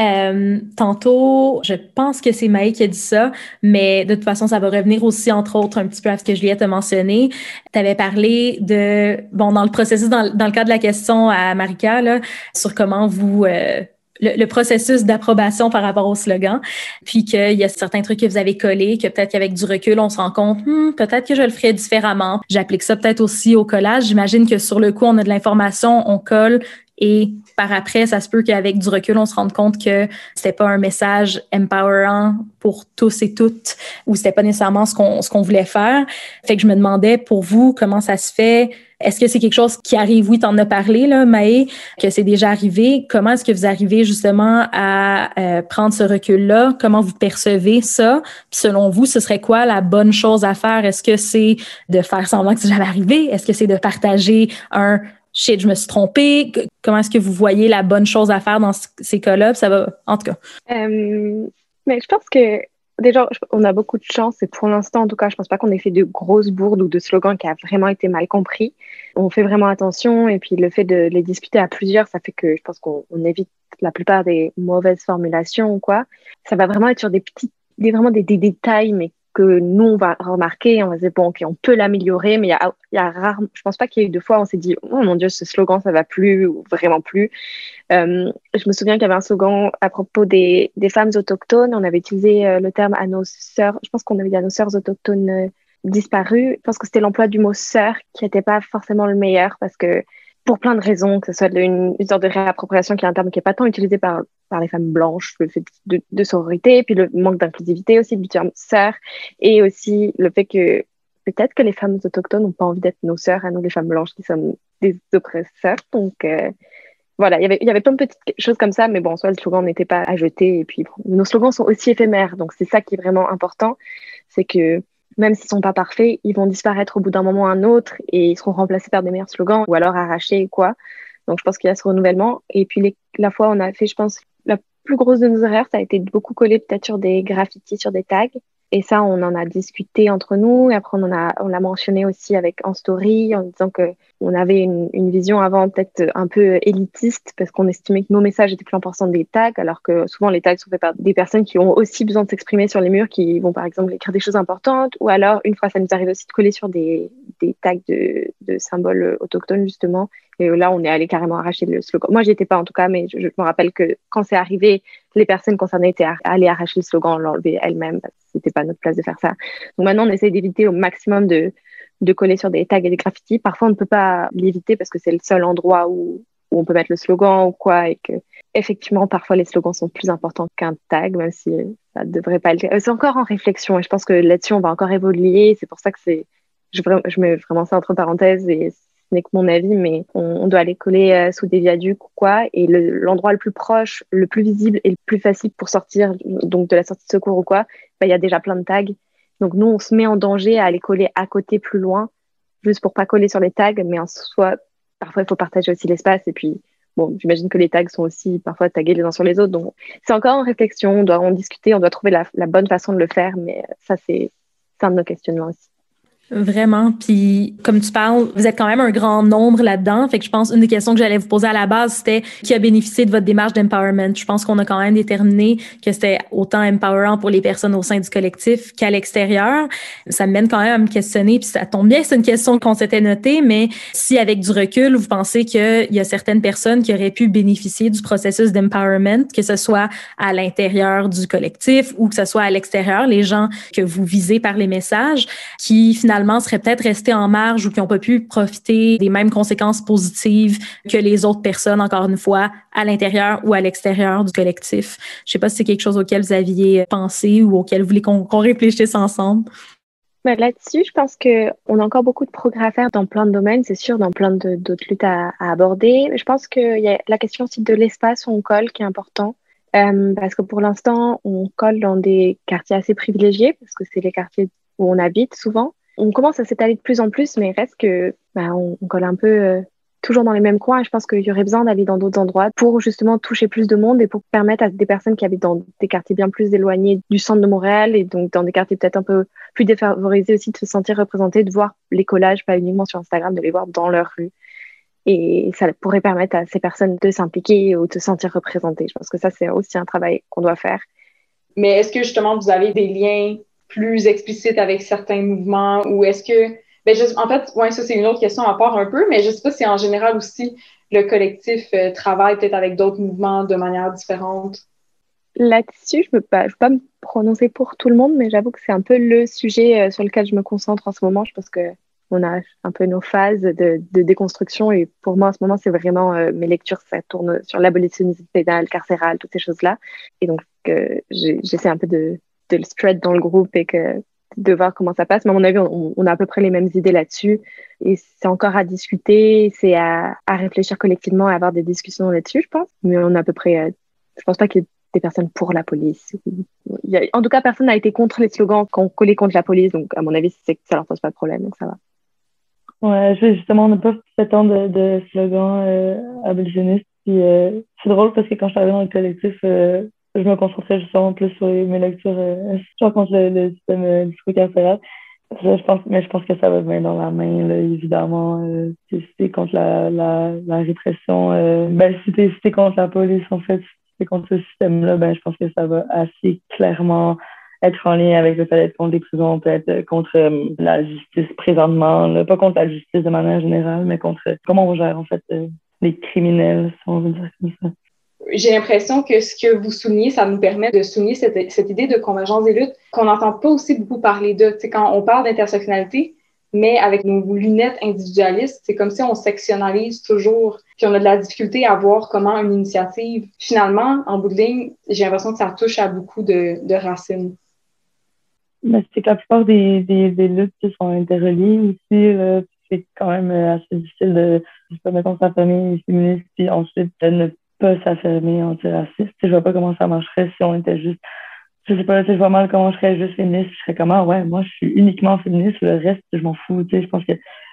Euh, tantôt, je pense que c'est Maï qui a dit ça, mais de toute façon, ça va revenir aussi, entre autres, un petit peu à ce que Juliette a mentionné. Tu avais parlé de, bon, dans le processus, dans, dans, le cadre de la question à Marika, là, sur comment vous, euh, le, processus d'approbation par rapport au slogan, puis qu'il y a certains trucs que vous avez collés, que peut-être qu'avec du recul, on se rend compte, hmm, peut-être que je le ferais différemment. J'applique ça peut-être aussi au collage. J'imagine que sur le coup, on a de l'information, on colle et par après, ça se peut qu'avec du recul, on se rende compte que c'était pas un message empowerant pour tous et toutes, ou c'était pas nécessairement ce qu'on ce qu'on voulait faire. Fait que je me demandais pour vous comment ça se fait? Est-ce que c'est quelque chose qui arrive? Oui, tu en as parlé, là, Maë, que c'est déjà arrivé. Comment est-ce que vous arrivez justement à euh, prendre ce recul-là? Comment vous percevez ça? Puis selon vous, ce serait quoi la bonne chose à faire? Est-ce que c'est de faire semblant que c'est jamais arrivé? Est-ce que c'est de partager un shit, je me suis trompée. Comment est-ce que vous voyez la bonne chose à faire dans ces cas-là? Ça va, en tout cas. Euh, mais je pense que déjà, on a beaucoup de chance et pour l'instant, en tout cas, je pense pas qu'on ait fait de grosses bourdes ou de slogans qui a vraiment été mal compris. On fait vraiment attention et puis le fait de les discuter à plusieurs, ça fait que je pense qu'on évite la plupart des mauvaises formulations ou quoi. Ça va vraiment être sur des petits, des, vraiment des détails, mais que nous, on va remarquer, on va se dire, bon, ok, on peut l'améliorer, mais il y a, y a rarement, je pense pas qu'il y ait eu deux fois, on s'est dit, oh mon Dieu, ce slogan, ça va plus, ou vraiment plus. Euh, je me souviens qu'il y avait un slogan à propos des, des femmes autochtones, on avait utilisé euh, le terme à nos sœurs, je pense qu'on avait dit à nos sœurs autochtones euh, disparues. Je pense que c'était l'emploi du mot sœur qui n'était pas forcément le meilleur parce que pour plein de raisons, que ce soit une, une sorte de réappropriation qui est un terme qui n'est pas tant utilisé par, par les femmes blanches, le fait de, de sororité, puis le manque d'inclusivité aussi du terme sœur, et aussi le fait que peut-être que les femmes autochtones n'ont pas envie d'être nos sœurs, à nous les femmes blanches qui sommes des oppresseurs. Donc euh, voilà, il y avait plein de petites choses comme ça, mais bon, soit le slogan n'était pas à jeter, et puis nos slogans sont aussi éphémères, donc c'est ça qui est vraiment important, c'est que même s'ils sont pas parfaits, ils vont disparaître au bout d'un moment ou un autre et ils seront remplacés par des meilleurs slogans ou alors arrachés quoi. Donc je pense qu'il y a ce renouvellement. Et puis la fois on a fait, je pense, plus grosse de nos erreurs, ça a été de beaucoup coller peut-être sur des graffitis, sur des tags. Et ça, on en a discuté entre nous. Après, on l'a mentionné aussi avec en story en disant que on avait une, vision avant peut-être un peu élitiste parce qu'on estimait que nos messages étaient plus importants des tags, alors que souvent les tags sont faits par des personnes qui ont aussi besoin de s'exprimer sur les murs, qui vont par exemple écrire des choses importantes, ou alors une fois ça nous arrive aussi de coller sur des, tags de symboles autochtones justement. Et là, on est allé carrément arracher le slogan. Moi, j'étais pas en tout cas, mais je, me rappelle que quand c'est arrivé, les personnes concernées étaient allées arracher le slogan, l'enlever elles-mêmes. C'était pas notre place de faire ça. Donc maintenant, on essaie d'éviter au maximum de de coller sur des tags et des graffitis. Parfois, on ne peut pas l'éviter parce que c'est le seul endroit où, où, on peut mettre le slogan ou quoi, et que effectivement, parfois, les slogans sont plus importants qu'un tag, même si ça ne devrait pas le C'est encore en réflexion et je pense que là-dessus, on va encore évoluer. C'est pour ça que c'est, je, je, mets vraiment ça entre parenthèses et n'est que mon avis, mais on, doit aller coller euh, sous des viaducs ou quoi. Et l'endroit le, plus proche, le plus visible et le plus facile pour sortir, donc de la sortie de secours ou quoi, bah, il y a déjà plein de tags. Donc nous, on se met en danger à aller coller à côté plus loin, juste pour pas coller sur les tags, mais en soi, parfois il faut partager aussi l'espace. Et puis, bon, j'imagine que les tags sont aussi parfois tagués les uns sur les autres. Donc c'est encore en réflexion, on doit en discuter, on doit trouver la, la bonne façon de le faire, mais ça, c'est un de nos questionnements aussi. Vraiment. Puis, comme tu parles, vous êtes quand même un grand nombre là-dedans. Fait que je pense une des questions que j'allais vous poser à la base, c'était qui a bénéficié de votre démarche d'empowerment? Je pense qu'on a quand même déterminé que c'était autant empowerant pour les personnes au sein du collectif qu'à l'extérieur. Ça me mène quand même à me questionner. Puis ça tombe bien, c'est une question qu'on s'était notée, mais si avec du recul, vous pensez qu'il y a certaines personnes qui auraient pu bénéficier du processus d'empowerment, que ce soit à l'intérieur du collectif ou que ce soit à l'extérieur, les gens que vous visez par les messages, qui finalement seraient peut-être restés en marge ou qui n'ont pas pu profiter des mêmes conséquences positives que les autres personnes, encore une fois, à l'intérieur ou à l'extérieur du collectif. Je ne sais pas si c'est quelque chose auquel vous aviez pensé ou auquel vous voulez qu'on réfléchisse ensemble. Ben, là-dessus, je pense qu'on a encore beaucoup de progrès à faire dans plein de domaines, c'est sûr, dans plein d'autres luttes à, aborder. Je pense qu'il y a la question aussi de l'espace où on colle qui est important. Euh, parce que pour l'instant, on colle dans des quartiers assez privilégiés, parce que c'est les quartiers où on habite souvent on commence à s'étaler de plus en plus, mais reste que bah, on, colle un peu euh, toujours dans les mêmes coins. Je pense qu'il y aurait besoin d'aller dans d'autres endroits pour justement toucher plus de monde et pour permettre à des personnes qui habitent dans des quartiers bien plus éloignés du centre de Montréal et donc dans des quartiers peut-être un peu plus défavorisés aussi de se sentir représentés, de voir les collages, pas uniquement sur Instagram, de les voir dans leur rue. Et ça pourrait permettre à ces personnes de s'impliquer ou de se sentir représentées. Je pense que ça, c'est aussi un travail qu'on doit faire. Mais est-ce que justement vous avez des liens plus explicites avec certains mouvements ou est-ce que ben, en fait, ouais, ça c'est une autre question à part un peu, mais je sais pas si en général aussi le collectif euh, travaille peut-être avec d'autres mouvements de manière différente. Là-dessus, je ne peux, pas, me prononcer pour tout le monde, mais j'avoue que c'est un peu le sujet euh, sur lequel je me concentre en ce moment. Je pense que on a un peu nos phases de, déconstruction et pour moi en ce moment c'est vraiment euh, mes lectures ça tourne sur l'abolitionnisme pénal, carcéral, toutes ces choses-là et donc j'essaie un peu de, de, le spread dans le groupe et que de voir comment ça passe. Mais à mon avis, on, a à peu près les mêmes idées là-dessus. Et c'est encore à discuter, c'est à, réfléchir collectivement, à avoir des discussions là-dessus, je pense. Mais on a à peu près, euh, je pense pas qu'il y ait des personnes pour la police. En tout cas, personne n'a été contre les slogans qu'on collait contre la police. Donc, à mon avis, c'est que ça leur pose pas de problème. Donc, ça va. Ouais, justement, on n'a pas fait de, slogans euh, abolitionnistes. Euh, c'est drôle parce que quand je arrivée dans le collectif, euh, je me concentrais justement plus sur mes lectures euh, contre le, le système euh, carcéral. Je pense, mais je pense que ça va venir dans la main, là, évidemment. Euh, si c'est contre la, la, la répression, euh, ben, si t'es contre la police, en fait, si contre ce système-là, ben, je pense que ça va assez clairement être en lien avec le fait d'être contre les prisons, peut-être euh, contre euh, la justice présentement, là, pas contre la justice de manière générale, mais contre comment on gère, en fait, les criminels, si on veut dire comme ça j'ai l'impression que ce que vous soulignez, ça nous permet de souligner cette, cette idée de convergence des luttes qu'on n'entend pas aussi beaucoup parler de. sais, quand on parle d'intersectionnalité, mais avec nos lunettes individualistes, c'est comme si on sectionnalise toujours, puis on a de la difficulté à voir comment une initiative, finalement, en bout de ligne, j'ai l'impression que ça touche à beaucoup de, de racines. Mais c'est que la plupart des, des, luttes sont interreliées aussi. C'est quand même assez difficile de, je sais pas, mettons, sa famille féministe, puis ensuite de ne pas s'affirmer antiraciste. Je vois pas comment ça marcherait si on était juste. Je sais pas, je vois mal comment je serais juste féministe. Je serais comment, ah ouais, moi, je suis uniquement féministe, le reste, je m'en fous. Je pense que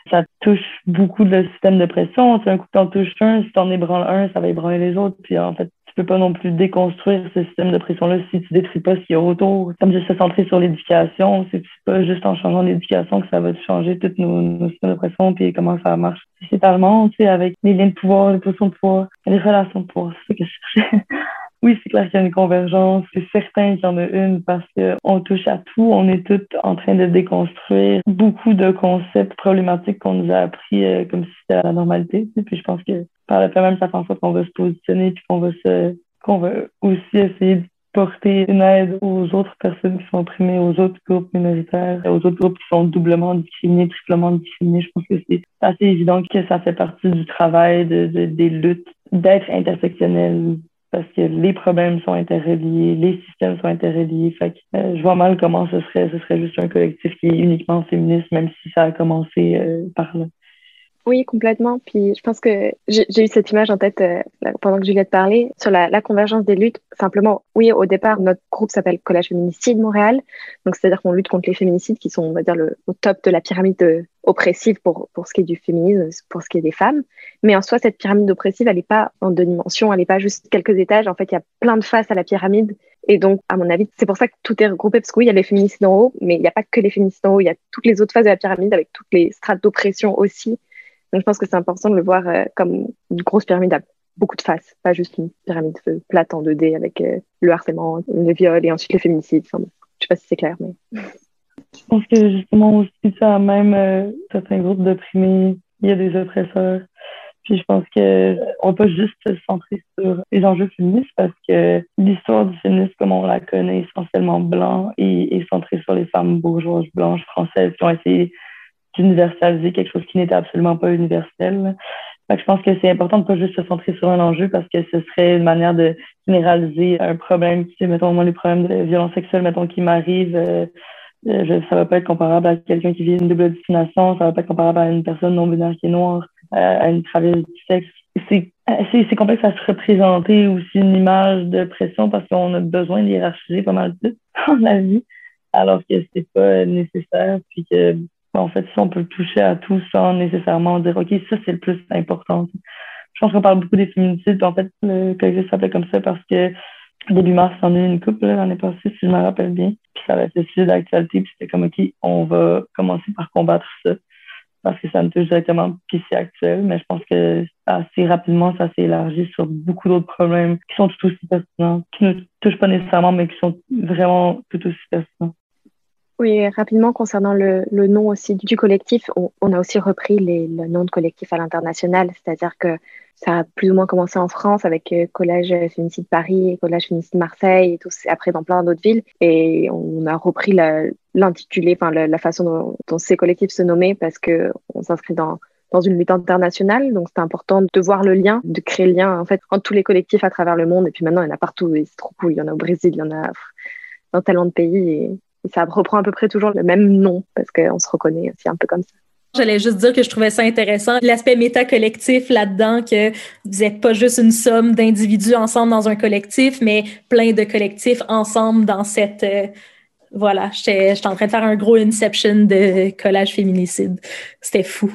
ça touche beaucoup le système de pression. C'est un coup, t'en touches un, si t'en ébranles un, ça va ébranler les autres. Puis en fait, peux pas non plus déconstruire ce système de pression-là si tu détruis pas ce qu'il y a autour. Comme je se centrer sur l'éducation, c'est pas juste en changeant l'éducation que ça va changer tous nos, nos systèmes de pression puis comment ça marche sociétalement, tu sais, avec les liens de pouvoir, les positions de pouvoir, les relations de pouvoir. C'est que je Oui, c'est clair qu'il y a une convergence. C'est certain qu'il y en a une parce qu'on touche à tout. On est toutes en train de déconstruire beaucoup de concepts problématiques qu'on nous a appris euh, comme si c'était la normalité. Puis je pense que par le fait même, ça fait en sorte qu'on va se positionner puis qu'on va se qu'on va aussi essayer de porter une aide aux autres personnes qui sont opprimées, aux autres groupes minoritaires, aux autres groupes qui sont doublement discriminés, triplement discriminés. Je pense que c'est assez évident que ça fait partie du travail de, de des luttes d'être intersectionnel, parce que les problèmes sont interreliés, les systèmes sont interreliés. Fait que, euh, je vois mal comment ce serait, ce serait juste un collectif qui est uniquement féministe, même si ça a commencé euh, par là. Oui, complètement. Puis je pense que j'ai eu cette image en tête euh, pendant que Juliette parlait sur la, convergence des luttes. Simplement, oui, au départ, notre groupe s'appelle Collège Féminicide Montréal. Donc, c'est-à-dire qu'on lutte contre les féminicides qui sont, on va dire, au top de la pyramide oppressive pour, pour ce qui est du féminisme, pour ce qui est des femmes. Mais en soi, cette pyramide oppressive, elle n'est pas en deux dimensions, elle n'est pas juste quelques étages. En fait, il y a plein de faces à la pyramide. Et donc, à mon avis, c'est pour ça que tout est regroupé, parce que oui, y a les féminicides en haut, mais il n'y a pas que les féminicides en haut, il y a toutes les autres phases de la pyramide avec toutes les strates d'oppression aussi. Donc, je pense que c'est important de le voir euh, comme une grosse pyramide à beaucoup de faces, pas juste une pyramide plate en 2D avec euh, le harcèlement, le viol et ensuite le féminicide. Je sais pas si c'est clair, mais. Je pense que justement aussi, ça, même euh, certains groupes d'opprimés, il y a des oppresseurs. Puis je pense que on peut juste se centrer sur les enjeux féministes parce que l'histoire du féminisme, comme on la connaît, essentiellement blanc et centrée sur les femmes bourgeoises blanches françaises qui ont essayé d'universaliser quelque chose qui n'était absolument pas universel. je pense que c'est important de pas juste se centrer sur un enjeu parce que ce serait une manière de généraliser un problème qui, mettons, moi, les problèmes de violence sexuelle, mettons, qui m'arrivent, euh, je, ça va pas être comparable à quelqu'un qui vit une double discrimination, ça va pas être comparable à une personne non binaire qui est noire, euh, à une travailleuse du sexe. C'est c'est complexe à se représenter aussi une image de pression parce qu'on a besoin d'hiérarchiser pas mal de dans la vie, alors que c'est pas nécessaire, puis que en fait, ça, on peut toucher à tout sans nécessairement dire, OK, ça, c'est le plus important. Je pense qu'on parle beaucoup des féminicides. En fait, le collectif s'appelait comme ça parce que début mars, on a eu une couple l'année passée, si je me rappelle bien. Puis ça avait été sujet d'actualité. Puis c'était comme, OK, on va commencer par combattre ça parce que ça me touche directement, puis c'est actuel. Mais je pense que assez rapidement, ça s'est élargi sur beaucoup d'autres problèmes qui sont tout aussi pertinents, qui ne touchent pas nécessairement, mais qui sont vraiment tout aussi pertinents. Oui, rapidement, concernant le, nom aussi du collectif, on, a aussi repris le nom de collectif à l'international, c'est-à-dire que ça a plus ou moins commencé en France avec euh, Collège Féminicide Paris et Collège Féminicide Marseille et tout, après dans plein d'autres villes. Et on a repris l'intitulé, enfin la, façon dont, ces collectifs se nommaient parce que on s'inscrit dans une lutte internationale. Donc, c'est important de voir le lien, de créer le lien, en fait, entre tous les collectifs à travers le monde. Et puis maintenant, il y en a partout. Et c'est trop cool. Il y en a au Brésil, il y en a dans tellement de pays. Ça reprend à peu près toujours le même nom parce qu'on se reconnaît aussi un peu comme ça. J'allais juste dire que je trouvais ça intéressant, l'aspect méta-collectif là-dedans, que vous n'êtes pas juste une somme d'individus ensemble dans un collectif, mais plein de collectifs ensemble dans cette... Euh, voilà, j'étais en train de faire un gros inception de collage féminicide. C'était fou.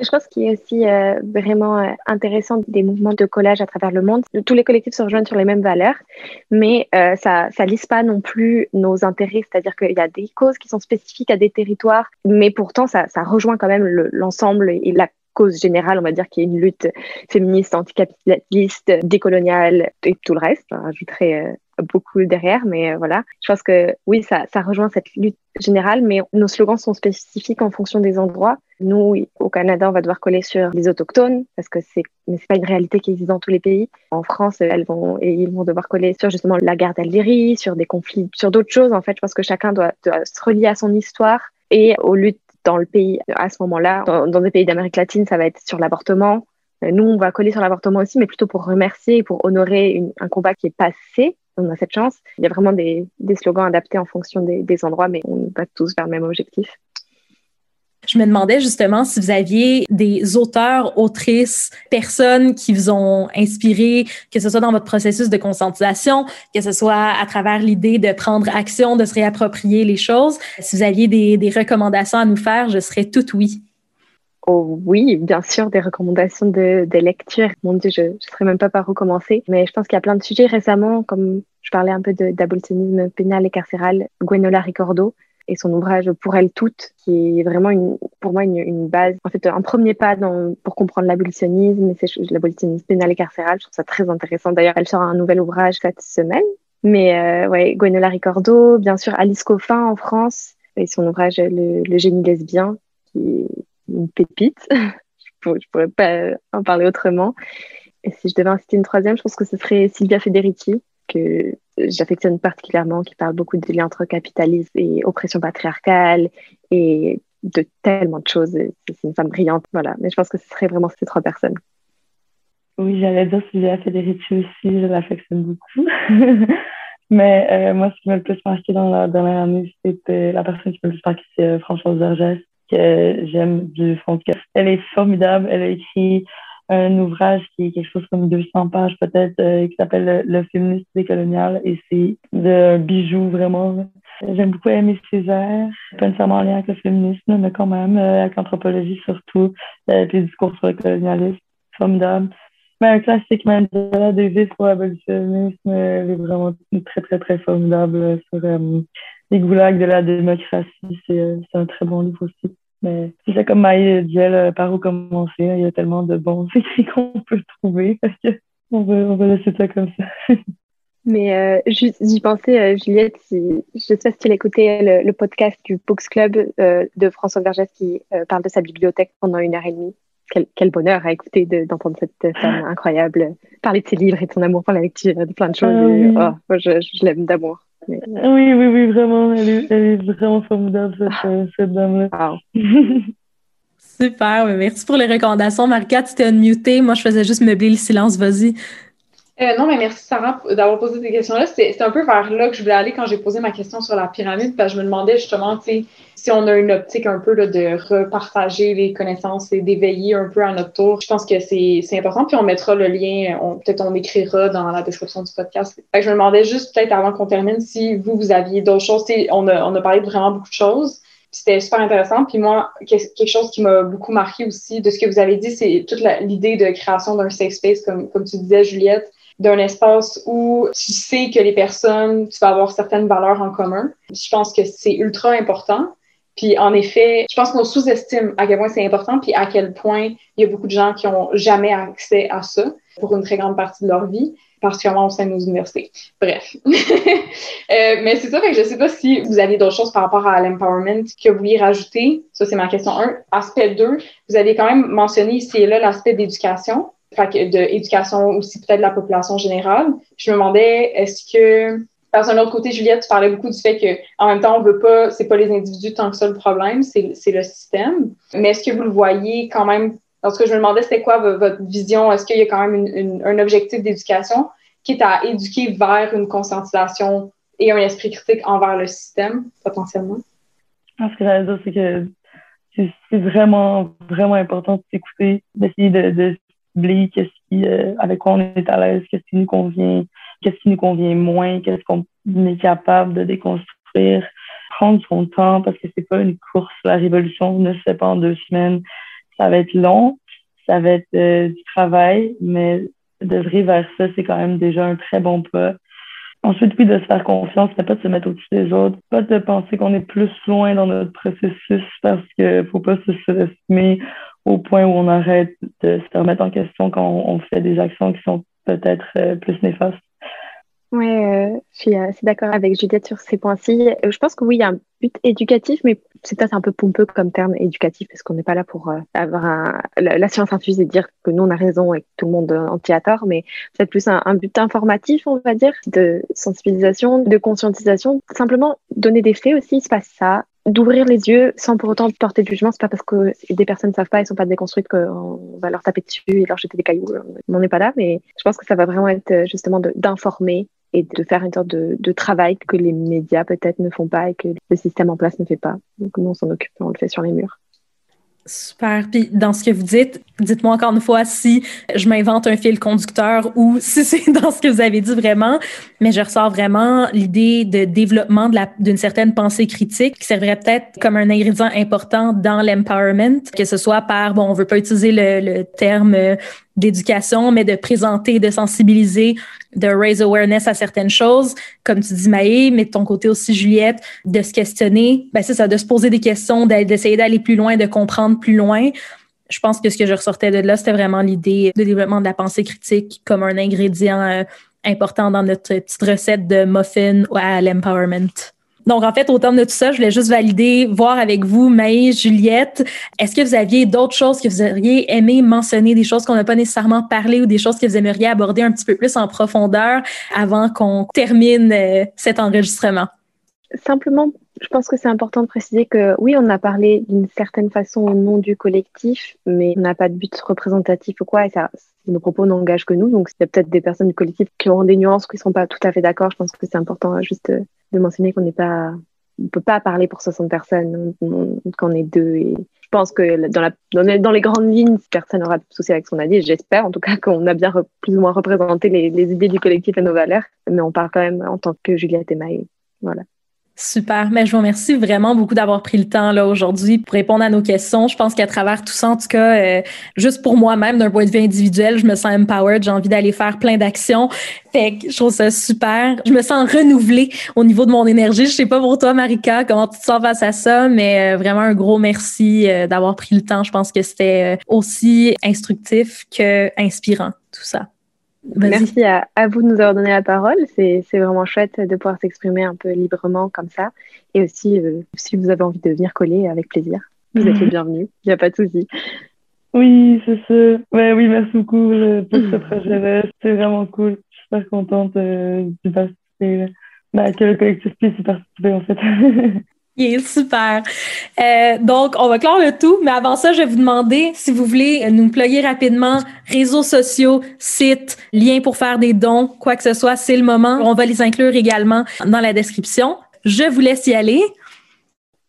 Je pense qu'il est aussi euh, vraiment euh, intéressant des mouvements de collage à travers le monde. Tous les collectifs se rejoignent sur les mêmes valeurs, mais euh, ça ne lisse pas non plus nos intérêts. C'est-à-dire qu'il y a des causes qui sont spécifiques à des territoires, mais pourtant ça, ça rejoint quand même l'ensemble et la cause générale, on va dire, qui est une lutte féministe, anticapitaliste, décoloniale et tout le reste. Je rajouterai beaucoup derrière, mais euh, voilà. Je pense que oui, ça, rejoint cette lutte générale, mais nos slogans sont spécifiques en fonction des endroits. Nous, au Canada, on va devoir coller sur les autochtones parce que c'est, mais c'est pas une réalité qui existe dans tous les pays. En France, elles vont et ils vont devoir coller sur justement la guerre d'Algérie, sur des conflits, sur d'autres choses. En fait, je pense que chacun doit, se relier à son histoire et aux luttes dans le pays à ce moment-là. Dans, dans des pays d'Amérique latine, ça va être sur l'avortement. Nous, on va coller sur l'avortement aussi, mais plutôt pour remercier et pour honorer un combat qui est passé on a cette chance. Il y a vraiment des, slogans adaptés en fonction des, endroits, mais on va tous vers le même objectif. Je me demandais justement si vous aviez des auteurs, autrices, personnes qui vous ont inspiré, que ce soit dans votre processus de conscientisation, que ce soit à travers l'idée de prendre action, de se réapproprier les choses. Si vous aviez des, des recommandations à nous faire, je serais toute oui. Oh, oui, bien sûr, des recommandations de, de lecture. Mon Dieu, je ne saurais même pas par où commencer. Mais je pense qu'il y a plein de sujets récemment, comme je parlais un peu d'abolitionnisme pénal et carcéral, Gwenola Ricordo et son ouvrage Pour elle toutes, qui est vraiment une, pour moi une, base, en fait un premier pas pour comprendre l'abolitionnisme, c'est l'abolitionnisme pénal et carcéral. Je trouve ça très intéressant. D'ailleurs, elle sort un nouvel ouvrage cette semaine. Mais euh, ouais, Gwenola Ricordo, bien sûr Alice Coffin en France et son ouvrage Le, génie lesbien, qui une pépite. je, ne pourrais pas en parler autrement. Et si je devais en citer une troisième, je pense que ce serait Silvia Federici, que j'affectionne particulièrement, qui parle beaucoup des liens entre capitalisme et oppression patriarcale et de tellement de choses. C'est une femme brillante, voilà. Mais je pense que ce serait vraiment ces trois personnes. Oui, j'allais dire Silvia Federici aussi, je l'affectionne beaucoup. Mais euh, moi, ce qui m'a le plus marqué dans la dernière année, c'était la personne qui m'a le plus marqué, c'est euh, Françoise Vergès, que j'aime du fond de cœur. Elle est formidable. Elle a écrit un ouvrage qui est quelque chose comme 200 pages peut-être, euh, qui s'appelle Le, féminisme décolonial et c'est un bijou vraiment. J'aime beaucoup aimer Césaire, pas nécessairement en lien avec le féminisme, mais quand même, euh, avec l'anthropologie surtout, avec les discours sur le colonialisme, formidable. Mais un classique Mandela Davis pour l'abolitionnisme, elle est vraiment très, très, très formidable sur euh, les goulags de la démocratie. C'est un très bon livre aussi. Mais c'est comme Maï disait, par où commencer? Il y a tellement de bons écrits qu'on peut trouver. on, va, on va laisser ça comme ça. Mais euh, j'y pensais, euh, Juliette, si, je sais pas si tu as écouté le, podcast du Books Club euh, de François Vergès qui euh, parle de sa bibliothèque pendant une heure et demie. Quel, quel bonheur à écouter d'entendre cette femme incroyable parler de ses livres et de son amour pour la lecture, de plein de choses. Ah oh, je, je l'aime d'amour. Oui, oui, oui, vraiment. Elle est, elle est vraiment formidable, cette, euh, cette dame-là. Super, merci pour les recommandations. Marika, tu t'es unmutée. Moi, je faisais juste meubler le silence. Vas-y. Euh, non, mais merci Sarah d'avoir posé ces questions-là. C'est un peu vers là que je voulais aller quand j'ai posé ma question sur la pyramide, que je me demandais justement, si on a une optique un peu là, de repartager les connaissances et d'éveiller un peu à notre tour, je pense que c'est important. Puis on mettra le lien, peut-être on écrira dans la description du podcast. je me demandais juste peut-être avant qu'on termine si vous, vous aviez d'autres choses. On a, on a parlé de vraiment beaucoup de choses. C'était super intéressant. Puis moi, quelque chose qui m'a beaucoup marqué aussi de ce que vous avez dit, c'est toute l'idée de création d'un safe space, comme, comme tu disais, Juliette, d'un espace où tu sais que les personnes, tu vas avoir certaines valeurs en commun. Je pense que c'est ultra important. Puis en effet, je pense qu'on sous-estime à quel point c'est important, puis à quel point il y a beaucoup de gens qui ont jamais accès à ça pour une très grande partie de leur vie particulièrement au sein de nos universités. Bref. euh, mais c'est ça, fait que je sais pas si vous avez d'autres choses par rapport à l'empowerment que vous vouliez rajouter. Ça, c'est ma question 1. Aspect 2, vous avez quand même mentionné ici et là l'aspect d'éducation, fait aussi peut-être de la population générale. Je me demandais, est-ce que parce un autre côté, Juliette, tu parlais beaucoup du fait que, en même temps, on veut pas, c'est pas les individus tant que ça le problème, c'est le système. Mais est-ce que vous le voyez quand même donc, ce que je me demandais, c'était quoi votre vision? Est-ce qu'il y a quand même un objectif d'éducation qui est à éduquer vers une conscientisation et un esprit critique envers le système, potentiellement? Ce que j'allais dire, c'est que c'est vraiment, vraiment important de s'écouter, d'essayer de, de qu'est-ce qui, euh, avec quoi on est à l'aise, qu'est-ce qui nous convient, qu'est-ce qui nous convient moins, qu'est-ce qu'on est capable de déconstruire, prendre son temps parce que c'est pas une course, la révolution ne se fait pas en deux semaines ça va être long, ça va être euh, du travail, mais d'œuvrer vers ça, c'est quand même déjà un très bon pas. Ensuite, oui, de se faire confiance, mais pas de se mettre au-dessus des autres, pas de penser qu'on est plus loin dans notre processus parce qu'il faut pas se surestimer au point où on arrête de se remettre en question quand on fait des actions qui sont peut-être euh, plus néfastes. Oui, euh, je suis assez d'accord avec Juliette sur ces points-ci. Je pense que oui, il y a un but éducatif, mais c'est peut-être un peu pompeux comme terme éducatif, parce qu'on n'est pas là pour euh, avoir la, science infuse et dire que nous, on a raison et que tout le monde en a tort, mais c'est plus un, un, but informatif, on va dire, de sensibilisation, de conscientisation. Simplement donner des faits aussi, il se passe ça, d'ouvrir les yeux sans pour autant porter de jugement. C'est pas parce que des personnes ne savent pas, elles sont pas déconstruites qu'on va leur taper dessus et leur jeter des cailloux. On n'en est pas là, mais je pense que ça va vraiment être justement d'informer et de faire une sorte de travail que les médias peut-être ne font pas et que le système en place ne fait pas. Donc nous, on s'en occupe, on le fait sur les murs. Super. Puis dans ce que vous dites, dites-moi encore une fois si je m'invente un fil conducteur ou si c'est dans ce que vous avez dit vraiment, mais je ressors vraiment l'idée de développement d'une certaine pensée critique qui servirait peut-être comme un ingrédient important dans l'empowerment, que ce soit par, bon, on veut pas utiliser le, le terme d'éducation, mais de présenter, de sensibiliser, de raise awareness à certaines choses, comme tu dis Maë, mais de ton côté aussi Juliette, de se questionner, ben c'est ça, de se poser des questions, d'essayer d'aller plus loin, de comprendre plus loin. Je pense que ce que je ressortais de là, c'était vraiment l'idée de développement de la pensée critique comme un ingrédient euh, important dans notre petite recette de muffin à l'empowerment. Donc, en fait, au terme de tout ça, je voulais juste valider, voir avec vous, Maïs, Juliette, est-ce que vous aviez d'autres choses que vous auriez aimé mentionner, des choses qu'on n'a pas nécessairement parlé ou des choses que vous aimeriez aborder un petit peu plus en profondeur avant qu'on termine euh, cet enregistrement? Simplement, je pense que c'est important de préciser que oui, on a parlé d'une certaine façon au nom du collectif, mais on n'a pas de but représentatif ou quoi, et ça, nos propos n'engagent que nous. Donc, il y a peut-être des personnes du collectif qui auront des nuances, qui ne sont pas tout à fait d'accord. Je pense que c'est important juste euh, de mentionner qu'on n'est pas, on peut pas parler pour 60 personnes, qu'on est deux. Et je pense que dans, la, dans, les, grandes lignes, personne n'aura de souci avec ce qu'on a dit. J'espère en tout cas qu'on a bien plus ou moins représenté les, les, idées du collectif et nos valeurs, mais on parle quand même en tant que Juliette et Maë. Voilà. Super. Mais je vous remercie vraiment beaucoup d'avoir pris le temps là aujourd'hui pour répondre à nos questions. Je pense qu'à travers tout ça, en tout cas, euh, juste pour moi-même, d'un point de vue individuel, je me sens empowered. J'ai envie d'aller faire plein d'actions. Fait que je trouve ça super. Je me sens renouvelée au niveau de mon énergie. Je sais pas pour toi, Marika, comment tu te sens face à ça, mais euh, vraiment un gros merci euh, d'avoir pris le temps. Je pense que c'était aussi instructif que inspirant, tout ça. Merci à, vous de nous avoir donné la parole. C'est vraiment chouette de pouvoir s'exprimer un peu librement comme ça. Et aussi, euh, si vous avez envie de venir coller, avec plaisir. Vous êtes les bienvenus. Il n'y a pas de souci. Oui, c'est ça. Ouais, oui, merci beaucoup pour ce projet-là. C'est vraiment cool. Je suis super contente euh, de participer. Bah, que le collectif puisse y participer, en fait. super. Euh, donc, on va clore le tout, mais avant ça, je vais vous demander si vous voulez nous plugger rapidement réseaux sociaux, sites, liens pour faire des dons, quoi que ce soit, c'est le moment. On va les inclure également dans la description. Je vous laisse y aller.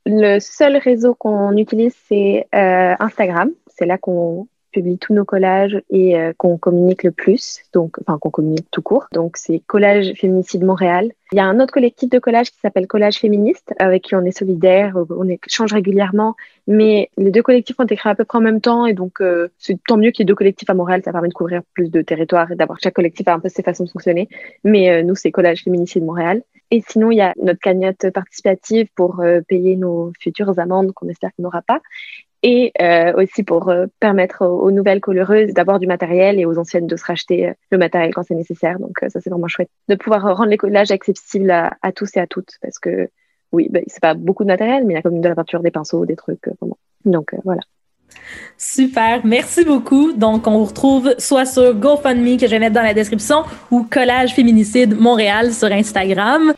Le seul réseau qu'on utilise, c'est euh, Instagram. C'est là qu'on publie tous nos collages et euh, qu'on communique le plus, donc enfin qu'on communique tout court. Donc c'est Collage Féminicide Montréal. Il y a un autre collectif de collage qui s'appelle Collage Féministe, avec qui on est solidaire, on échange régulièrement, mais les deux collectifs ont été créés à peu près en même temps et donc euh, c'est tant mieux qu'il y ait deux collectifs à Montréal, ça permet de couvrir plus de territoires et d'avoir chaque collectif a un peu ses façons de fonctionner. Mais euh, nous c'est Collage Féminicide Montréal. Et sinon, il y a notre cagnotte participative pour payer nos futures amendes qu'on espère qu'on n'aura pas et euh, aussi pour euh, permettre aux, nouvelles coloreuses d'avoir du matériel et aux anciennes de se racheter euh, le matériel quand c'est nécessaire. Donc ça c'est vraiment chouette de pouvoir rendre les collages accessibles à, tous et à toutes parce que oui, ben, c'est pas beaucoup de matériel, mais il y a comme de la peinture, des pinceaux, des trucs. Donc voilà. Super, merci beaucoup. Donc, on vous retrouve soit sur GoFundMe que je vais mettre dans la description ou Collage Féminicide Montréal sur Instagram.